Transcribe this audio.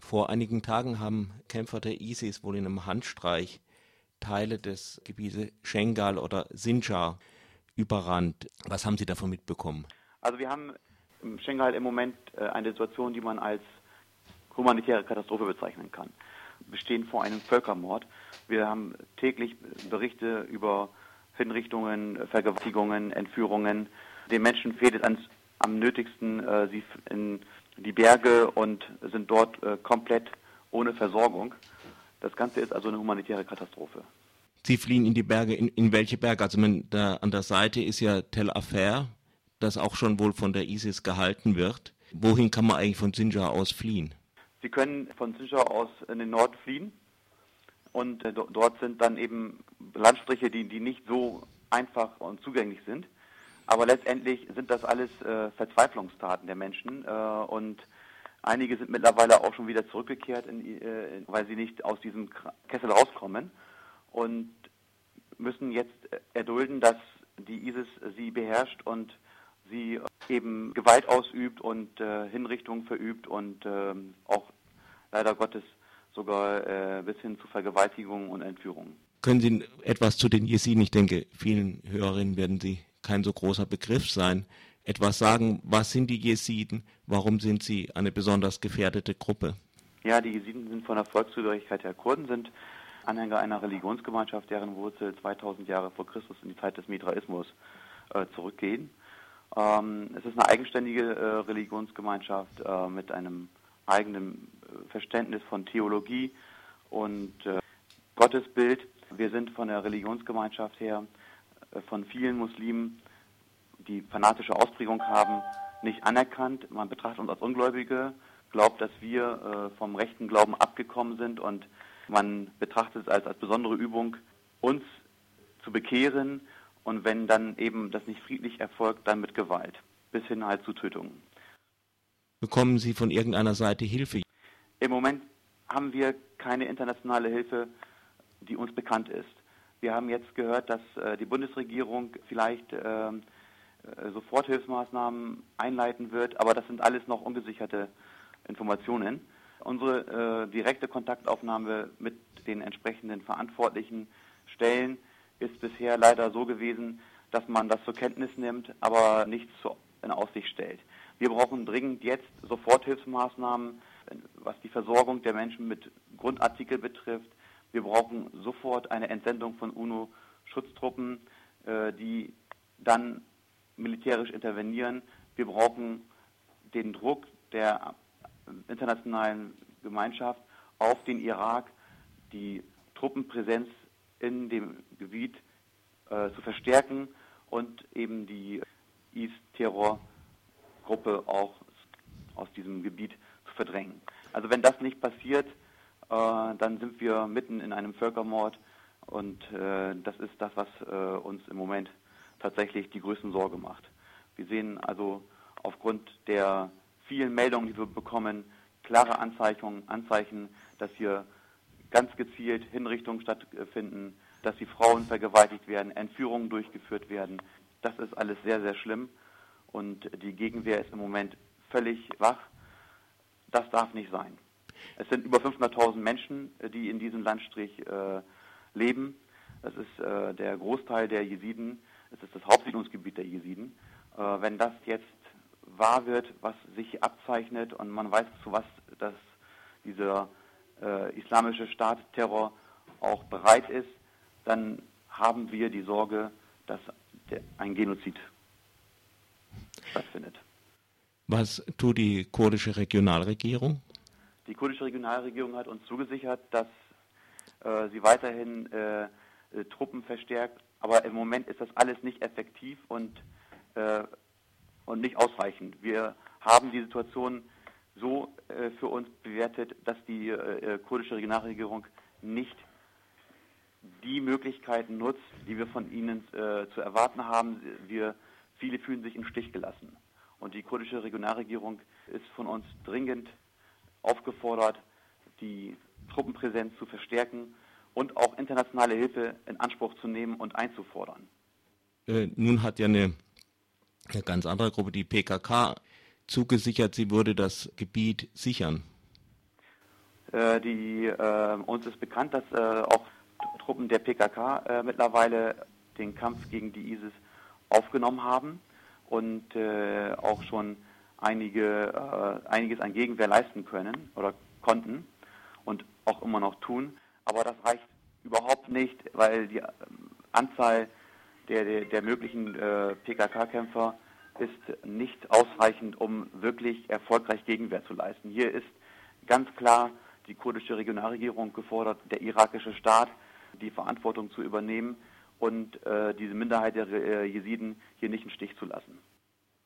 Vor einigen Tagen haben Kämpfer der ISIS wohl in einem Handstreich Teile des Gebietes Schengal oder Sinjar überrannt. Was haben Sie davon mitbekommen? Also wir haben im Schengal im Moment äh, eine Situation, die man als humanitäre Katastrophe bezeichnen kann. Wir stehen vor einem Völkermord. Wir haben täglich Berichte über Hinrichtungen, Vergewaltigungen, Entführungen. Den Menschen fehlt es am nötigsten, äh, sie in die Berge und sind dort äh, komplett ohne Versorgung. Das Ganze ist also eine humanitäre Katastrophe. Sie fliehen in die Berge. In, in welche Berge? Also man, da, an der Seite ist ja Tel Afer, das auch schon wohl von der ISIS gehalten wird. Wohin kann man eigentlich von Sinjar aus fliehen? Sie können von Sinjar aus in den Norden fliehen. Und äh, dort sind dann eben Landstriche, die, die nicht so einfach und zugänglich sind. Aber letztendlich sind das alles äh, Verzweiflungstaten der Menschen. Äh, und einige sind mittlerweile auch schon wieder zurückgekehrt, in, äh, weil sie nicht aus diesem Kessel rauskommen und müssen jetzt erdulden, dass die ISIS sie beherrscht und sie eben Gewalt ausübt und äh, Hinrichtungen verübt und äh, auch leider Gottes sogar äh, bis hin zu Vergewaltigungen und Entführungen. Können Sie etwas zu den Jesiden, ich denke, vielen Hörerinnen werden Sie kein so großer Begriff sein, etwas sagen, was sind die Jesiden, warum sind sie eine besonders gefährdete Gruppe? Ja, die Jesiden sind von der Volkszugehörigkeit her Kurden, sind Anhänger einer Religionsgemeinschaft, deren Wurzel 2000 Jahre vor Christus in die Zeit des Mitraismus äh, zurückgehen. Ähm, es ist eine eigenständige äh, Religionsgemeinschaft äh, mit einem eigenen äh, Verständnis von Theologie und äh, Gottesbild. Wir sind von der Religionsgemeinschaft her von vielen Muslimen, die fanatische Ausprägung haben, nicht anerkannt. Man betrachtet uns als Ungläubige, glaubt, dass wir vom rechten Glauben abgekommen sind und man betrachtet es als, als besondere Übung, uns zu bekehren und wenn dann eben das nicht friedlich erfolgt, dann mit Gewalt, bis hin halt zu Tötungen. Bekommen Sie von irgendeiner Seite Hilfe? Im Moment haben wir keine internationale Hilfe, die uns bekannt ist. Wir haben jetzt gehört, dass äh, die Bundesregierung vielleicht äh, äh Soforthilfsmaßnahmen einleiten wird, aber das sind alles noch ungesicherte Informationen. Unsere äh, direkte Kontaktaufnahme mit den entsprechenden verantwortlichen Stellen ist bisher leider so gewesen, dass man das zur Kenntnis nimmt, aber nichts in Aussicht stellt. Wir brauchen dringend jetzt Soforthilfsmaßnahmen, was die Versorgung der Menschen mit Grundartikel betrifft. Wir brauchen sofort eine Entsendung von UNO-Schutztruppen, äh, die dann militärisch intervenieren. Wir brauchen den Druck der internationalen Gemeinschaft auf den Irak, die Truppenpräsenz in dem Gebiet äh, zu verstärken und eben die IS-Terrorgruppe auch aus diesem Gebiet zu verdrängen. Also wenn das nicht passiert, dann sind wir mitten in einem Völkermord und äh, das ist das, was äh, uns im Moment tatsächlich die größten Sorge macht. Wir sehen also aufgrund der vielen Meldungen, die wir bekommen, klare Anzeichen, Anzeichen dass hier ganz gezielt Hinrichtungen stattfinden, dass die Frauen vergewaltigt werden, Entführungen durchgeführt werden. Das ist alles sehr, sehr schlimm und die Gegenwehr ist im Moment völlig wach. Das darf nicht sein. Es sind über 500.000 Menschen, die in diesem Landstrich äh, leben. Das ist äh, der Großteil der Jesiden. Es ist das Hauptsiedlungsgebiet der Jesiden. Äh, wenn das jetzt wahr wird, was sich abzeichnet und man weiß, zu was das, dieser äh, islamische Staat Terror auch bereit ist, dann haben wir die Sorge, dass ein Genozid stattfindet. Was tut die kurdische Regionalregierung? Die kurdische Regionalregierung hat uns zugesichert, dass äh, sie weiterhin äh, äh Truppen verstärkt, aber im Moment ist das alles nicht effektiv und äh, und nicht ausreichend. Wir haben die Situation so äh, für uns bewertet, dass die kurdische Regionalregierung nicht die Möglichkeiten nutzt, die wir von ihnen äh, zu erwarten haben. Wir, viele fühlen sich im Stich gelassen. Und die kurdische Regionalregierung ist von uns dringend aufgefordert, die Truppenpräsenz zu verstärken und auch internationale Hilfe in Anspruch zu nehmen und einzufordern. Äh, nun hat ja eine eine ganz andere Gruppe, die PKK, zugesichert, sie würde das Gebiet sichern. Äh, die, äh, uns ist bekannt, dass äh, auch Truppen der PKK äh, mittlerweile den Kampf gegen die ISIS aufgenommen haben und äh, auch schon einige, äh, einiges an Gegenwehr leisten können oder konnten und auch immer noch tun. Aber das reicht überhaupt nicht, weil die Anzahl der, der, der möglichen PKK-Kämpfer ist nicht ausreichend, um wirklich erfolgreich Gegenwehr zu leisten. Hier ist ganz klar die kurdische Regionalregierung gefordert, der irakische Staat die Verantwortung zu übernehmen und äh, diese Minderheit der äh, Jesiden hier nicht im Stich zu lassen.